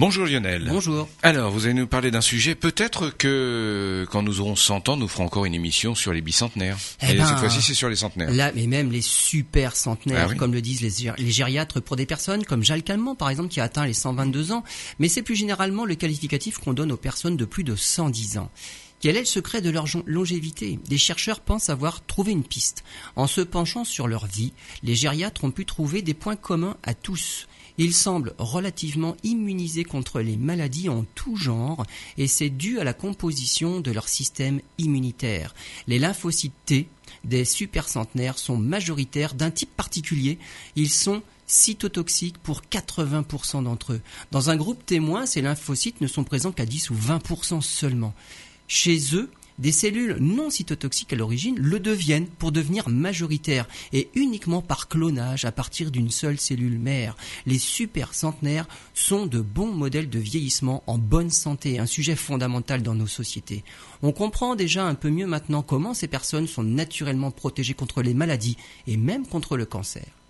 Bonjour Lionel. Bonjour. Alors, vous allez nous parler d'un sujet, peut-être que quand nous aurons 100 ans, nous ferons encore une émission sur les bicentenaires. Eh Et ben, cette fois-ci, c'est sur les centenaires. Là, mais même les super centenaires, Ah oui. comme le disent les gériatres pour des personnes comme Jacques Calment, par exemple, qui a atteint les 122 ans. Mais c'est plus généralement le qualificatif qu'on donne aux personnes de plus de 110 ans. Quel est le secret de leur longévité? Des chercheurs pensent avoir trouvé une piste. En se penchant sur leur vie, les gériatres ont pu trouver des points communs à tous. Ils semblent relativement immunisés contre les maladies en tout genre et c'est dû à la composition de leur système immunitaire. Les lymphocytes T des supercentenaires sont majoritaires d'un type particulier. Ils sont cytotoxiques pour 80% d'entre eux. Dans un groupe témoin, ces lymphocytes ne sont présents qu'à 10 ou 20% seulement. Chez eux, des cellules non cytotoxiques à l'origine le deviennent pour devenir majoritaires et uniquement par clonage à partir d'une seule cellule mère. Les super centenaires sont de bons modèles de vieillissement en bonne santé, un sujet fondamental dans nos sociétés. On comprend déjà un peu mieux maintenant comment ces personnes sont naturellement protégées contre les maladies et même contre le cancer.